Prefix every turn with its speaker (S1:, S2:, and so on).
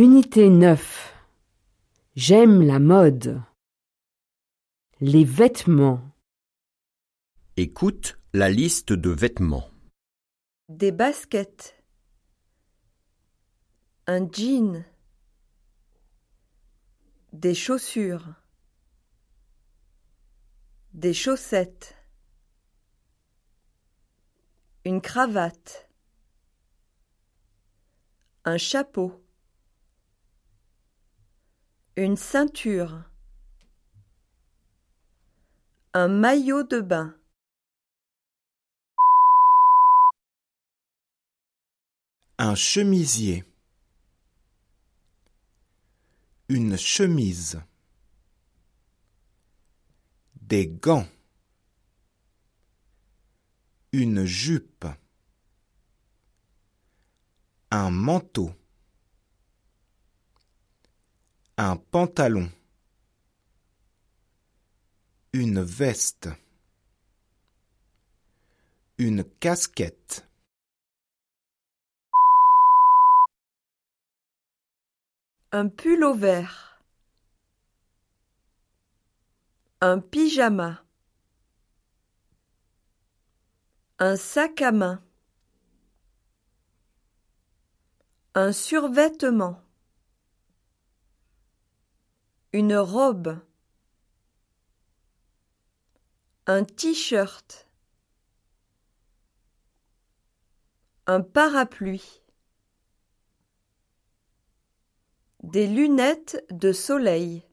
S1: Unité 9. J'aime la mode. Les vêtements.
S2: Écoute la liste de vêtements.
S3: Des baskets. Un jean. Des chaussures. Des chaussettes. Une cravate. Un chapeau. Une ceinture. Un maillot de bain.
S4: Un chemisier. Une chemise. Des gants. Une jupe. Un manteau. Un pantalon. Une veste. Une casquette.
S3: Un pull vert. Un pyjama. Un sac à main. Un survêtement. Une robe. Un t-shirt. Un parapluie. Des lunettes de soleil.